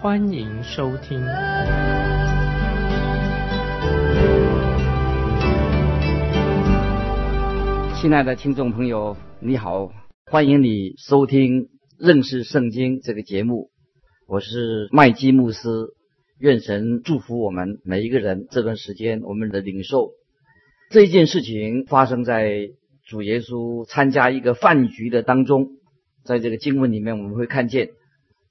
欢迎收听。亲爱的听众朋友，你好，欢迎你收听。认识圣经这个节目，我是麦基牧师。愿神祝福我们每一个人。这段时间，我们的领受这件事情发生在主耶稣参加一个饭局的当中。在这个经文里面，我们会看见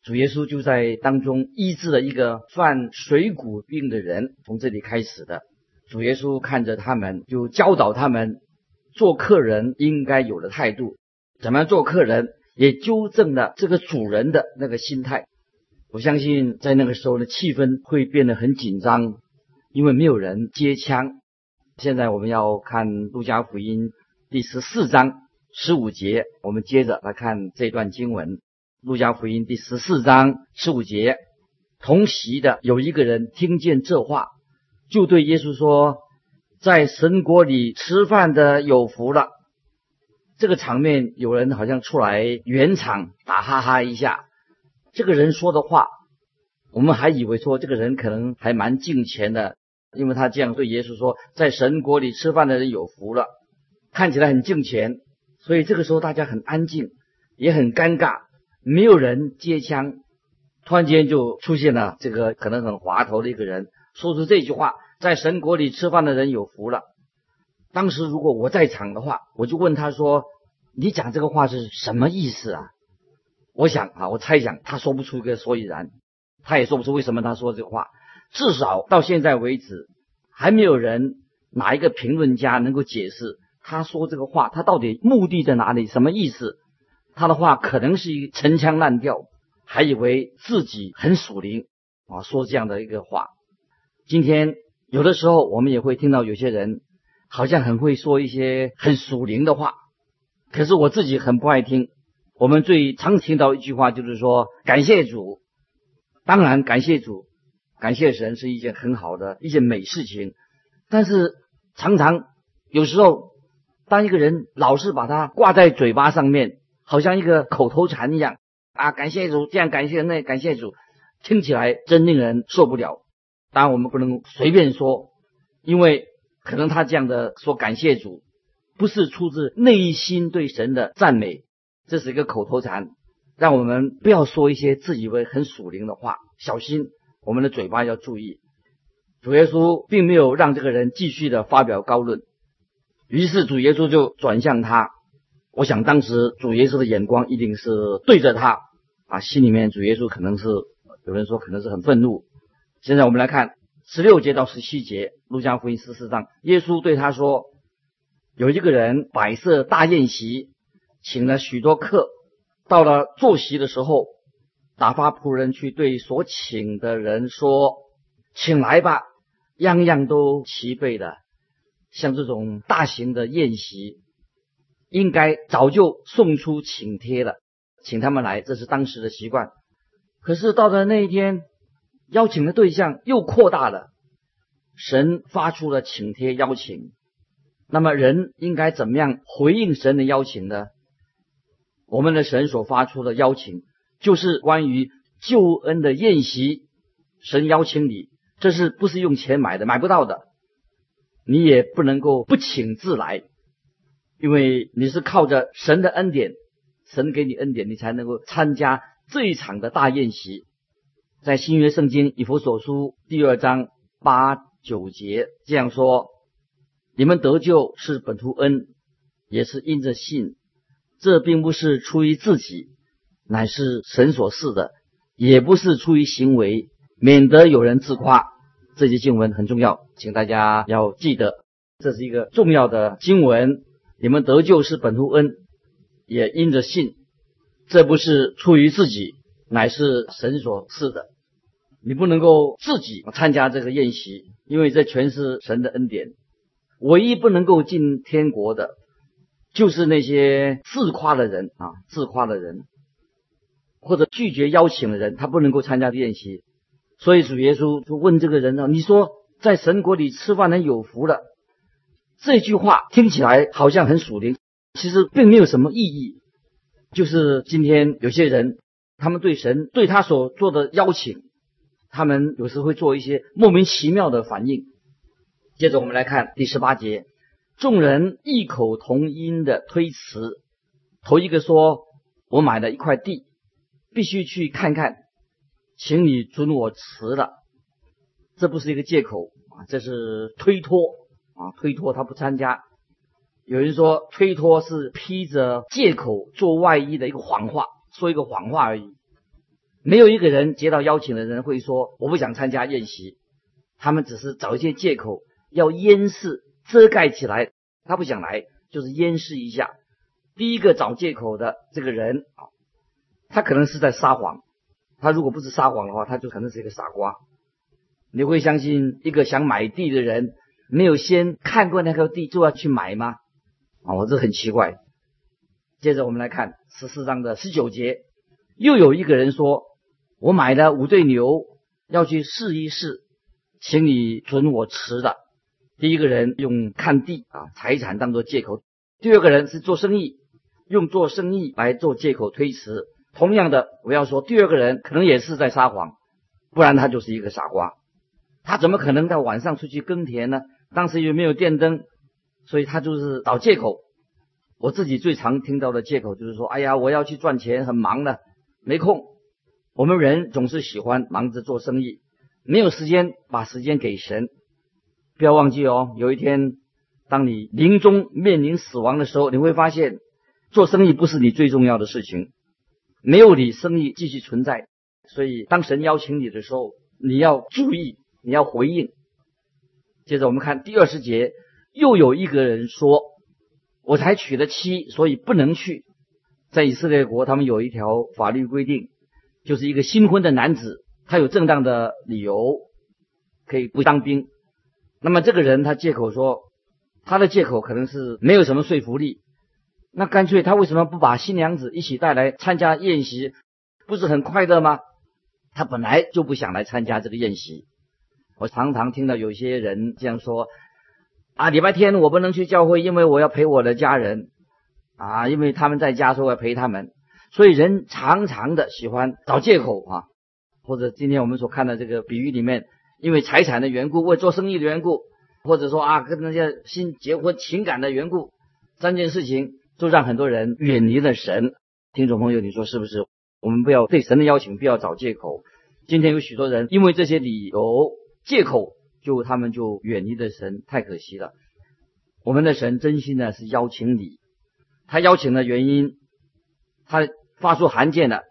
主耶稣就在当中医治了一个犯水谷病的人，从这里开始的。主耶稣看着他们，就教导他们做客人应该有的态度，怎么样做客人。也纠正了这个主人的那个心态。我相信在那个时候的气氛会变得很紧张，因为没有人接枪。现在我们要看《路加福音》第十四章十五节，我们接着来看这段经文。《路加福音》第十四章十五节，同席的有一个人听见这话，就对耶稣说：“在神国里吃饭的有福了。”这个场面，有人好像出来圆场打哈哈一下。这个人说的话，我们还以为说这个人可能还蛮敬虔的，因为他这样对耶稣说：“在神国里吃饭的人有福了。”看起来很敬虔，所以这个时候大家很安静，也很尴尬，没有人接枪。突然间就出现了这个可能很滑头的一个人，说出这句话：“在神国里吃饭的人有福了。”当时如果我在场的话，我就问他说：“你讲这个话是什么意思啊？”我想啊，我猜想他说不出个所以然，他也说不出为什么他说这个话。至少到现在为止，还没有人哪一个评论家能够解释他说这个话，他到底目的在哪里，什么意思？他的话可能是一陈腔滥调，还以为自己很属灵啊，说这样的一个话。今天有的时候我们也会听到有些人。好像很会说一些很属灵的话，可是我自己很不爱听。我们最常听到一句话就是说感谢主，当然感谢主，感谢神是一件很好的一件美事情。但是常常有时候，当一个人老是把它挂在嘴巴上面，好像一个口头禅一样啊，感谢主，这样感谢那感谢主，听起来真令人受不了。当然我们不能随便说，因为。可能他这样的说感谢主，不是出自内心对神的赞美，这是一个口头禅。让我们不要说一些自以为很属灵的话，小心我们的嘴巴要注意。主耶稣并没有让这个人继续的发表高论，于是主耶稣就转向他。我想当时主耶稣的眼光一定是对着他啊，心里面主耶稣可能是有人说可能是很愤怒。现在我们来看。十六节到十七节，路加福音十四章，耶稣对他说：“有一个人摆设大宴席，请了许多客。到了坐席的时候，打发仆人去对所请的人说：‘请来吧，样样都齐备的。’像这种大型的宴席，应该早就送出请帖了，请他们来，这是当时的习惯。可是到了那一天。”邀请的对象又扩大了，神发出了请帖邀请，那么人应该怎么样回应神的邀请呢？我们的神所发出的邀请就是关于救恩的宴席，神邀请你，这是不是用钱买的？买不到的，你也不能够不请自来，因为你是靠着神的恩典，神给你恩典，你才能够参加这一场的大宴席。在新约圣经以弗所书第二章八九节这样说：“你们得救是本图恩，也是因着信。这并不是出于自己，乃是神所赐的；也不是出于行为，免得有人自夸。”这节经文很重要，请大家要记得，这是一个重要的经文。你们得救是本乎恩，也因着信。这不是出于自己。乃是神所赐的，你不能够自己参加这个宴席，因为这全是神的恩典。唯一不能够进天国的，就是那些自夸的人啊，自夸的人，或者拒绝邀请的人，他不能够参加宴席。所以主耶稣就问这个人呢：“你说在神国里吃饭能有福了？”这句话听起来好像很属灵，其实并没有什么意义。就是今天有些人，他们对神对他所做的邀请。他们有时会做一些莫名其妙的反应。接着我们来看第十八节，众人异口同音的推辞。头一个说：“我买了一块地，必须去看看，请你准我辞了。”这不是一个借口啊，这是推脱啊，推脱他不参加。有人说推脱是披着借口做外衣的一个谎话，说一个谎话而已。没有一个人接到邀请的人会说我不想参加宴席，他们只是找一些借口要掩饰、遮盖起来。他不想来，就是掩饰一下。第一个找借口的这个人啊，他可能是在撒谎。他如果不是撒谎的话，他就可能是一个傻瓜。你会相信一个想买地的人没有先看过那块地就要去买吗？啊，我这很奇怪。接着我们来看十四章的十九节，又有一个人说。我买了五对牛，要去试一试，请你准我吃的。第一个人用看地啊财产当做借口，第二个人是做生意，用做生意来做借口推辞。同样的，我要说第二个人可能也是在撒谎，不然他就是一个傻瓜。他怎么可能在晚上出去耕田呢？当时又没有电灯，所以他就是找借口。我自己最常听到的借口就是说：“哎呀，我要去赚钱，很忙的，没空。”我们人总是喜欢忙着做生意，没有时间把时间给神。不要忘记哦，有一天当你临终面临死亡的时候，你会发现做生意不是你最重要的事情。没有你，生意继续存在。所以当神邀请你的时候，你要注意，你要回应。接着我们看第二十节，又有一个人说：“我才娶了妻，所以不能去。”在以色列国，他们有一条法律规定。就是一个新婚的男子，他有正当的理由可以不当兵。那么这个人他借口说，他的借口可能是没有什么说服力。那干脆他为什么不把新娘子一起带来参加宴席？不是很快乐吗？他本来就不想来参加这个宴席。我常常听到有些人这样说：啊，礼拜天我不能去教会，因为我要陪我的家人啊，因为他们在家，所以我要陪他们。所以人常常的喜欢找借口啊，或者今天我们所看的这个比喻里面，因为财产的缘故，为做生意的缘故，或者说啊跟那些新结婚情感的缘故，三件事情就让很多人远离了神。听众朋友，你说是不是？我们不要对神的邀请不要找借口。今天有许多人因为这些理由借口，就他们就远离的神，太可惜了。我们的神真心的是邀请你，他邀请的原因。他发出函件的，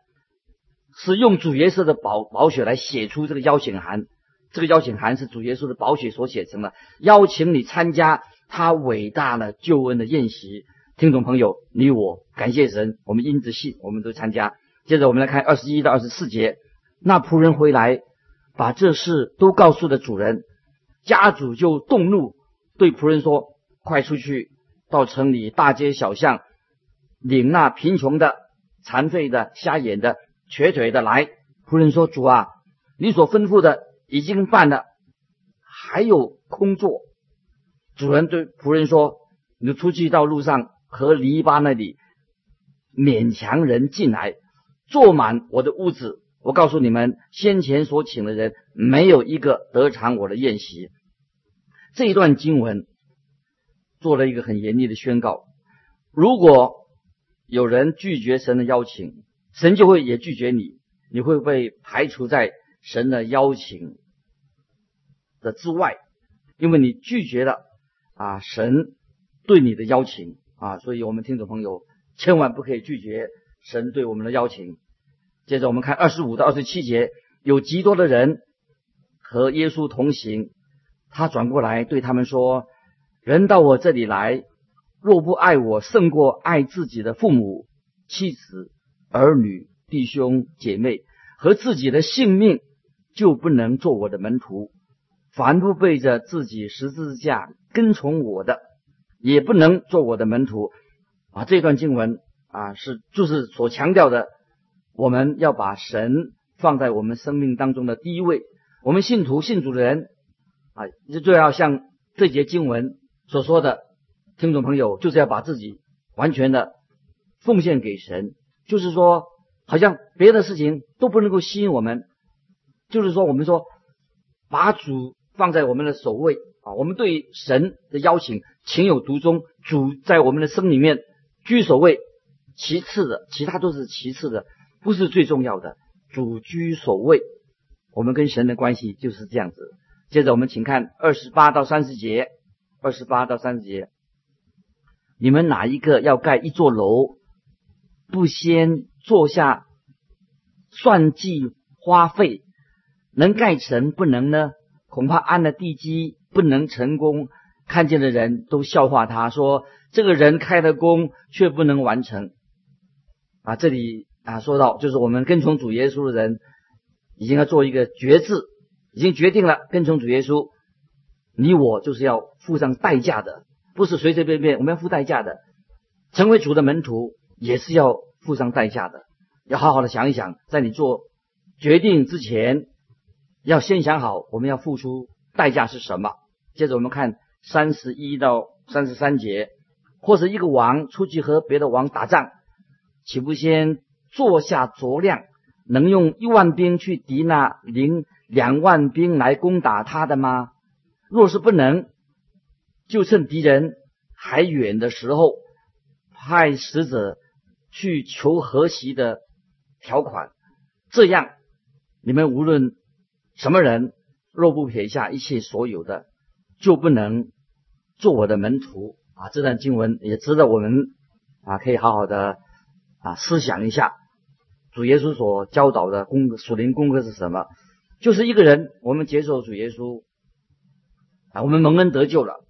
是用主耶稣的宝宝血来写出这个邀请函。这个邀请函是主耶稣的宝血所写成的，邀请你参加他伟大的救恩的宴席。听众朋友，你我感谢神，我们因着信，我们都参加。接着我们来看二十一到二十四节，那仆人回来，把这事都告诉了主人，家主就动怒，对仆人说：“快出去，到城里大街小巷，领那贫穷的。”残废的、瞎眼的、瘸腿的来，仆人说：“主啊，你所吩咐的已经办了，还有空座。”主人对仆人说：“你出去到路上和篱笆那里，勉强人进来，坐满我的屋子。我告诉你们，先前所请的人没有一个得偿我的宴席。”这一段经文做了一个很严厉的宣告：如果有人拒绝神的邀请，神就会也拒绝你，你会被排除在神的邀请的之外，因为你拒绝了啊神对你的邀请啊，所以我们听众朋友千万不可以拒绝神对我们的邀请。接着我们看二十五到二十七节，有极多的人和耶稣同行，他转过来对他们说：“人到我这里来。”若不爱我胜过爱自己的父母、妻子、儿女、弟兄、姐妹和自己的性命，就不能做我的门徒。凡不背着自己十字架跟从我的，也不能做我的门徒。啊，这段经文啊，是就是所强调的，我们要把神放在我们生命当中的第一位。我们信徒信主的人啊，就要像这节经文所说的，听众朋友，就是要把自己完全的奉献给神。就是说，好像别的事情都不能够吸引我们。就是说，我们说把主。放在我们的首位啊！我们对神的邀请情有独钟，主在我们的生里面居首位，其次的其他都是其次的，不是最重要的。主居首位，我们跟神的关系就是这样子。接着我们请看二十八到三十节，二十八到三十节，你们哪一个要盖一座楼，不先坐下算计花费，能盖成不能呢？恐怕安了地基不能成功，看见的人都笑话他说：“这个人开了工却不能完成。”啊，这里啊说到就是我们跟从主耶稣的人，已经要做一个决志，已经决定了跟从主耶稣。你我就是要付上代价的，不是随随便便，我们要付代价的。成为主的门徒也是要付上代价的，要好好的想一想，在你做决定之前。要先想好，我们要付出代价是什么。接着我们看三十一到三十三节，或者一个王出去和别的王打仗，岂不先坐下酌量，能用一万兵去敌那领两万兵来攻打他的吗？若是不能，就趁敌人还远的时候，派使者去求和席的条款。这样，你们无论。什么人若不撇下一切所有的，就不能做我的门徒啊！这段经文也值得我们啊，可以好好的啊思想一下。主耶稣所教导的功属灵功课是什么？就是一个人，我们接受主耶稣啊，我们蒙恩得救了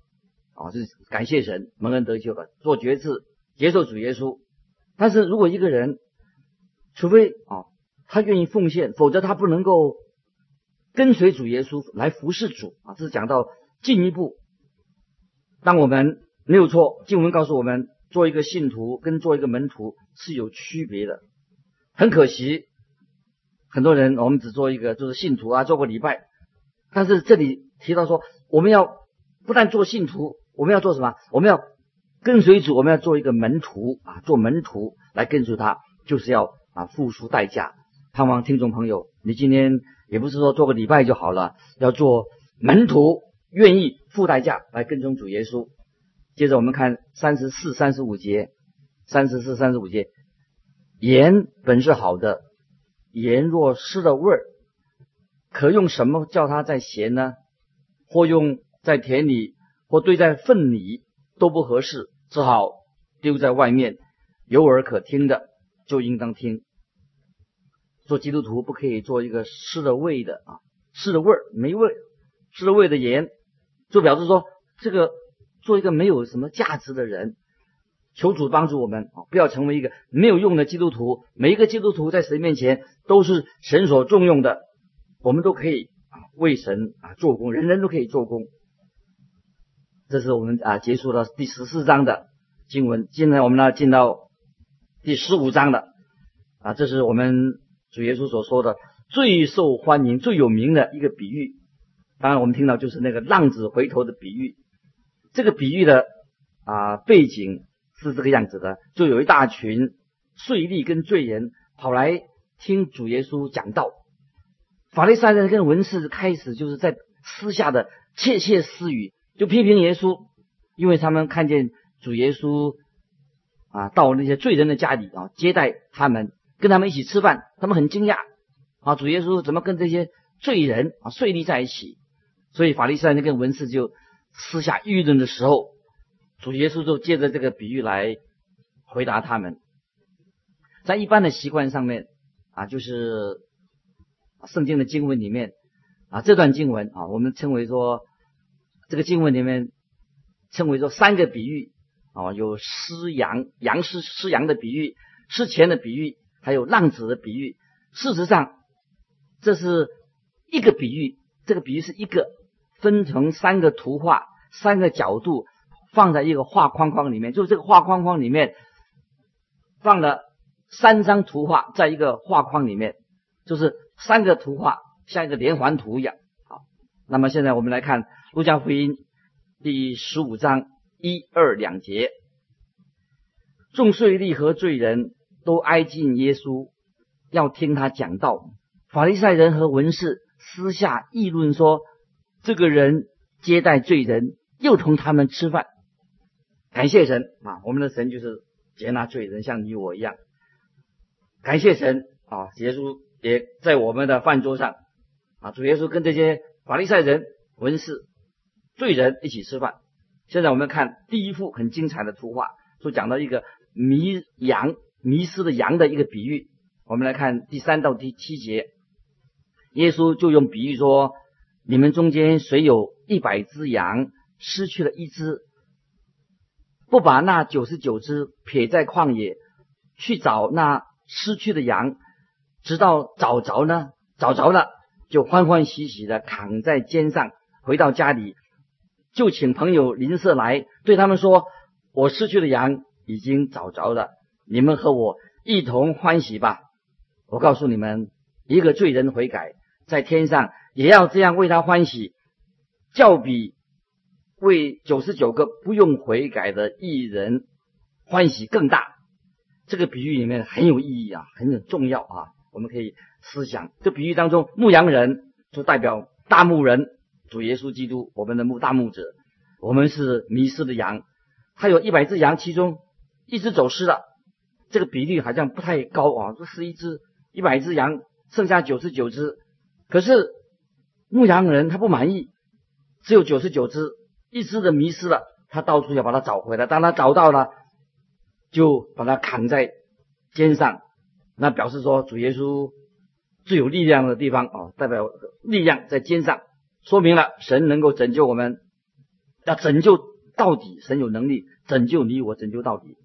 啊，是感谢神蒙恩得救了，做决志接受主耶稣。但是如果一个人，除非啊他愿意奉献，否则他不能够。跟随主耶稣来服侍主啊，这是讲到进一步。当我们没有错，经文告诉我们，做一个信徒跟做一个门徒是有区别的。很可惜，很多人我们只做一个就是信徒啊，做个礼拜。但是这里提到说，我们要不但做信徒，我们要做什么？我们要跟随主，我们要做一个门徒啊，做门徒来跟随他，就是要啊付出代价。盼望听众朋友，你今天。也不是说做个礼拜就好了，要做门徒，愿意付代价来跟踪主耶稣。接着我们看三十四、三十五节，三十四、三十五节，盐本是好的，盐若失了味儿，可用什么叫它再咸呢？或用在田里，或堆在粪里都不合适，只好丢在外面。有耳可听的，就应当听。做基督徒不可以做一个失了味的啊，失了味儿没味，失了味的盐，就表示说这个做一个没有什么价值的人。求主帮助我们啊，不要成为一个没有用的基督徒。每一个基督徒在神面前都是神所重用的，我们都可以啊为神啊做工，人人都可以做工。这是我们啊结束了第十四章的经文，现在我们呢进到第十五章了啊，这是我们。主耶稣所说的最受欢迎、最有名的一个比喻，当然我们听到就是那个浪子回头的比喻。这个比喻的啊背景是这个样子的：就有一大群税吏跟罪人跑来听主耶稣讲道，法利赛人跟文士开始就是在私下的窃窃私语，就批评耶稣，因为他们看见主耶稣啊到那些罪人的家里啊接待他们。跟他们一起吃饭，他们很惊讶啊！主耶稣怎么跟这些罪人啊、税吏在一起？所以法利赛人跟文士就私下议论的时候，主耶稣就借着这个比喻来回答他们。在一般的习惯上面啊，就是圣经的经文里面啊，这段经文啊，我们称为说这个经文里面称为说三个比喻啊，有失羊、羊失失羊的比喻，失钱的比喻。还有浪子的比喻，事实上，这是一个比喻，这个比喻是一个分成三个图画、三个角度放在一个画框框里面，就是这个画框框里面放了三张图画在一个画框里面，就是三个图画像一个连环图一样。好，那么现在我们来看《路加福音》第十五章一二两节，众税吏和罪人都挨近耶稣，要听他讲道。法利赛人和文士私下议论说：“这个人接待罪人，又同他们吃饭。”感谢神啊！我们的神就是接纳罪人，像你我一样。感谢神啊！耶稣也在我们的饭桌上啊。主耶稣跟这些法利赛人、文士、罪人一起吃饭。现在我们看第一幅很精彩的图画，就讲到一个迷羊、迷失的羊的一个比喻。我们来看第三到第七节，耶稣就用比喻说：“你们中间谁有一百只羊，失去了一只，不把那九十九只撇在旷野，去找那失去的羊，直到找着呢？找着了，就欢欢喜喜的扛在肩上，回到家里。”就请朋友邻舍来，对他们说：“我失去的羊已经找着了，你们和我一同欢喜吧。”我告诉你们，一个罪人悔改，在天上也要这样为他欢喜，较比为九十九个不用悔改的艺人欢喜更大。这个比喻里面很有意义啊，很重要啊，我们可以思想。这比喻当中，牧羊人就代表大牧人。主耶稣基督，我们的牧大牧者，我们是迷失的羊。他有一百只羊，其中一只走失了，这个比例好像不太高啊。这是一只一百只羊，剩下九十九只。可是牧羊人他不满意，只有九十九只，一只的迷失了，他到处要把它找回来。当他找到了，就把它扛在肩上，那表示说主耶稣最有力量的地方啊，代表力量在肩上。说明了神能够拯救我们，要拯救到底，神有能力拯救你我，拯救到底。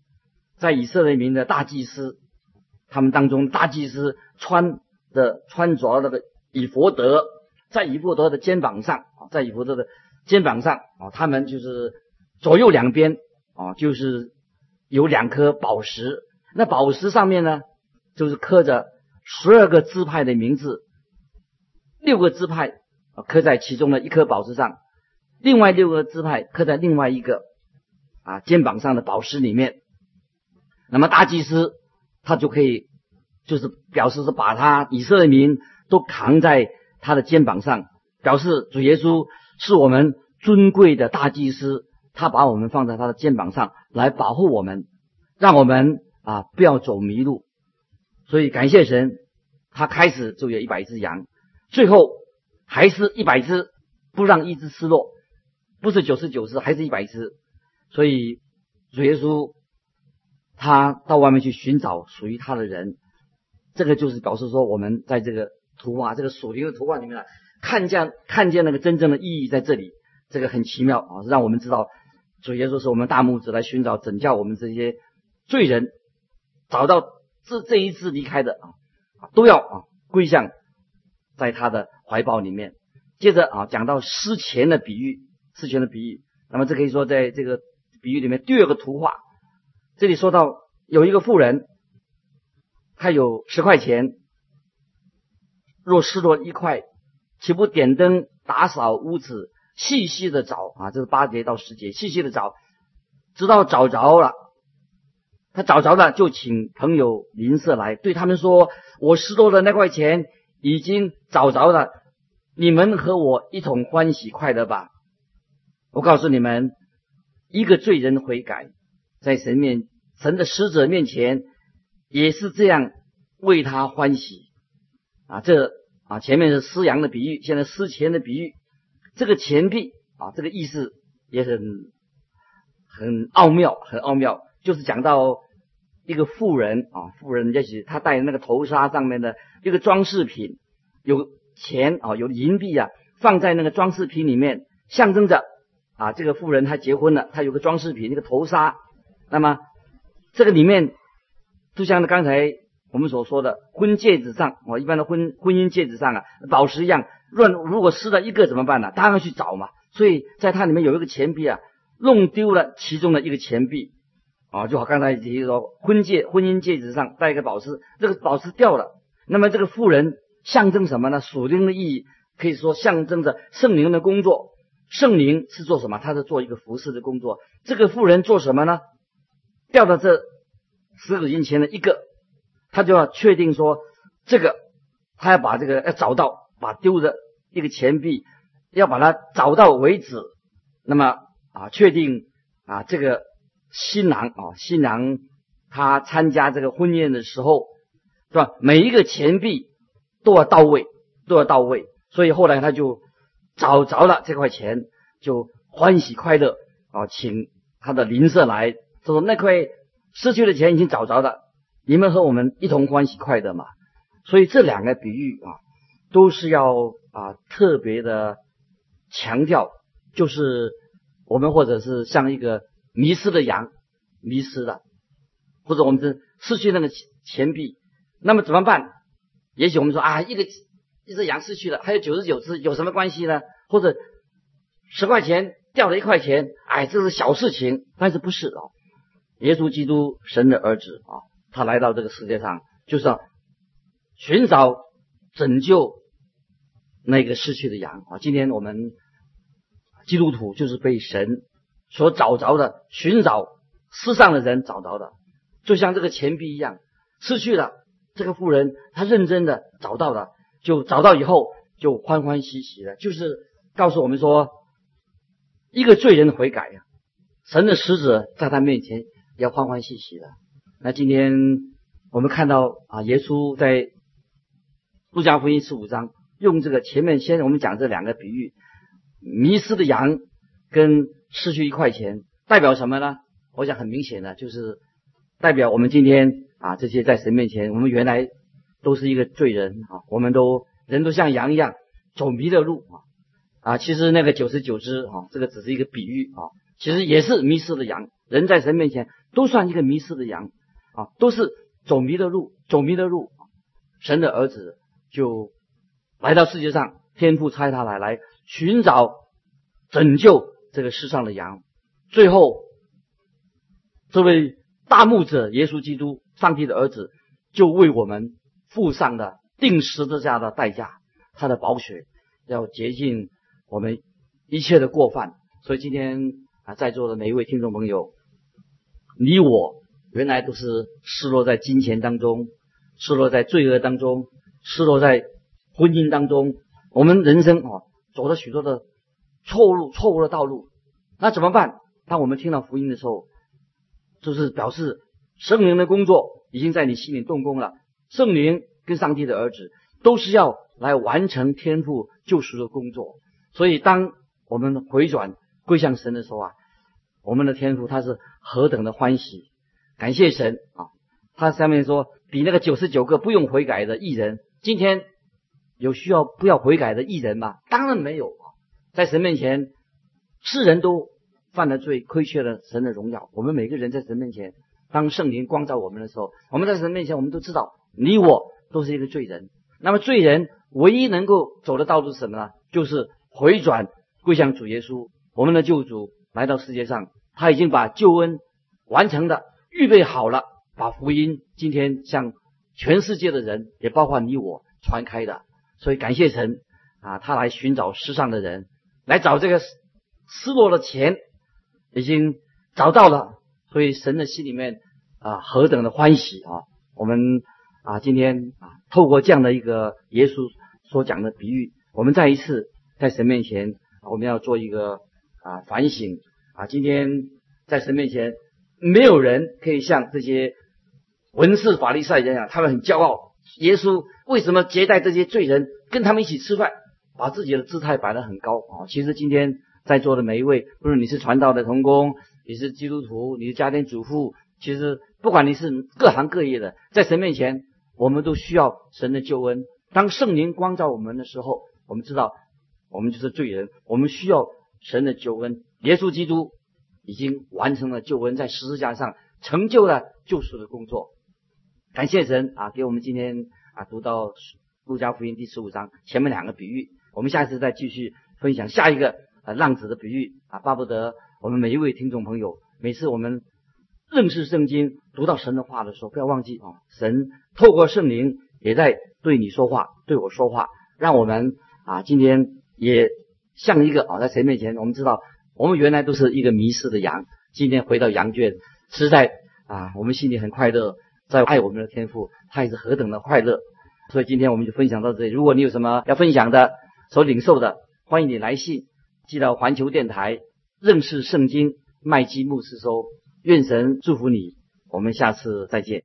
在以色列民的大祭司，他们当中大祭司穿的穿着那个以佛德，在以佛德的肩膀上啊，在以佛德的肩膀上啊，他们就是左右两边啊，就是有两颗宝石，那宝石上面呢，就是刻着十二个支派的名字，六个支派。刻在其中的一颗宝石上，另外六个支派刻在另外一个啊肩膀上的宝石里面。那么大祭司他就可以，就是表示是把他以色列民都扛在他的肩膀上，表示主耶稣是我们尊贵的大祭司，他把我们放在他的肩膀上来保护我们，让我们啊不要走迷路。所以感谢神，他开始就有一百只羊，最后。还是一百只，不让一只失落，不是九十九只，还是一百只。所以主耶稣他到外面去寻找属于他的人，这个就是表示说，我们在这个图画、这个属灵的图画里面呢看见看见那个真正的意义在这里，这个很奇妙啊，让我们知道主耶稣是我们大拇指来寻找拯救我们这些罪人，找到这这一次离开的啊，都要啊归向在他的。怀抱里面，接着啊讲到失钱的比喻，失钱的比喻。那么这可以说在这个比喻里面第二个图画，这里说到有一个妇人，他有十块钱，若失落一块，岂不点灯打扫屋子，细细的找啊？这是八节到十节，细细的找，直到找着了。他找着了，就请朋友邻舍来，对他们说：“我失落的那块钱已经找着了。”你们和我一同欢喜快乐吧！我告诉你们，一个罪人悔改，在神面神的使者面前，也是这样为他欢喜啊！这啊，前面是施羊的比喻，现在施钱的比喻。这个钱币啊，这个意思也很很奥妙，很奥妙，就是讲到一个富人啊，富人也许他戴那个头纱上面的一个装饰品有。钱啊，有银币啊，放在那个装饰品里面，象征着啊，这个富人他结婚了，他有个装饰品，那个头纱。那么这个里面，就像刚才我们所说的婚戒指上，我一般的婚婚姻戒指上啊，宝石一样，乱如果失了一个怎么办呢？当然去找嘛。所以在它里面有一个钱币啊，弄丢了其中的一个钱币啊，就好刚才提说婚戒婚姻戒指上戴一个宝石，这个宝石掉了，那么这个妇人象征什么呢？属灵的意义可以说象征着圣灵的工作。圣灵是做什么？他是做一个服侍的工作。这个妇人做什么呢？掉到这十指印前的一个，他就要确定说这个，他要把这个要找到，把丢的一个钱币要把它找到为止。那么啊，确定啊，这个新郎啊，新郎他参加这个婚宴的时候，是吧？每一个钱币都要到位，都要到位。所以后来他就。找着了这块钱，就欢喜快乐啊，请他的邻舍来，说那块失去的钱已经找着了，你们和我们一同欢喜快乐嘛。所以这两个比喻啊，都是要啊特别的强调，就是我们或者是像一个迷失的羊，迷失了，或者我们是失去那个钱币，那么怎么办？也许我们说啊，一个。一只羊失去了，还有九十九只，有什么关系呢？或者十块钱掉了一块钱，哎，这是小事情，但是不是啊？耶稣基督神的儿子啊，他来到这个世界上，就是要寻找拯救那个失去的羊啊。今天我们基督徒就是被神所找着的，寻找世上的人找着的，就像这个钱币一样，失去了这个富人，他认真的找到了。就找到以后就欢欢喜喜的，就是告诉我们说，一个罪人的悔改呀，神的使者在他面前要欢欢喜喜的。那今天我们看到啊，耶稣在路加福音十五章用这个前面先我们讲这两个比喻，迷失的羊跟失去一块钱代表什么呢？我想很明显的就是代表我们今天啊这些在神面前，我们原来。都是一个罪人啊！我们都人都像羊一样走迷了路啊！啊，其实那个九十九只啊，这个只是一个比喻啊，其实也是迷失的羊。人在神面前都算一个迷失的羊啊，都是走迷的路，走迷的路。神的儿子就来到世界上，天父差他来来寻找拯救这个世上的羊。最后，这位大牧者耶稣基督，上帝的儿子，就为我们。付上了定十字架的代价，他的宝血要洁净我们一切的过犯。所以今天啊，在座的每一位听众朋友，你我原来都是失落在金钱当中，失落在罪恶当中，失落在婚姻当中。我们人生啊，走了许多的错误、错误的道路。那怎么办？当我们听到福音的时候，就是表示圣灵的工作已经在你心里动工了。圣灵跟上帝的儿子都是要来完成天赋救赎的工作，所以当我们回转归向神的时候啊，我们的天赋他是何等的欢喜，感谢神啊！他上面说比那个九十九个不用悔改的艺人，今天有需要不要悔改的艺人吗？当然没有啊！在神面前，世人都犯了罪，亏缺了神的荣耀。我们每个人在神面前，当圣灵光照我们的时候，我们在神面前，我们都知道。你我都是一个罪人，那么罪人唯一能够走的道路是什么呢？就是回转归向主耶稣，我们的救主来到世界上，他已经把救恩完成的预备好了，把福音今天向全世界的人，也包括你我传开的。所以感谢神啊，他来寻找世上的人，来找这个失落的钱，已经找到了，所以神的心里面啊何等的欢喜啊！我们。啊，今天啊，透过这样的一个耶稣所讲的比喻，我们再一次在神面前，我们要做一个啊反省啊。今天在神面前，没有人可以像这些文士法利赛一样，他们很骄傲。耶稣为什么接待这些罪人，跟他们一起吃饭，把自己的姿态摆得很高啊？其实今天在座的每一位，不论你是传道的童工，你是基督徒，你是家庭主妇，其实不管你是各行各业的，在神面前。我们都需要神的救恩。当圣灵光照我们的时候，我们知道我们就是罪人，我们需要神的救恩。耶稣基督已经完成了救恩，在十字架上成就了救赎的工作。感谢神啊，给我们今天啊读到路加福音第十五章前面两个比喻。我们下一次再继续分享下一个啊浪子的比喻啊，巴不得我们每一位听众朋友，每次我们认识圣经、读到神的话的时候，不要忘记啊，神透过圣灵也在对你说话，对我说话，让我们啊今天也像一个啊在神面前，我们知道我们原来都是一个迷失的羊，今天回到羊圈，实在啊我们心里很快乐，在爱我们的天赋，他也是何等的快乐。所以今天我们就分享到这里。如果你有什么要分享的、所领受的，欢迎你来信寄到环球电台认识圣经麦基牧师收。愿神祝福你，我们下次再见。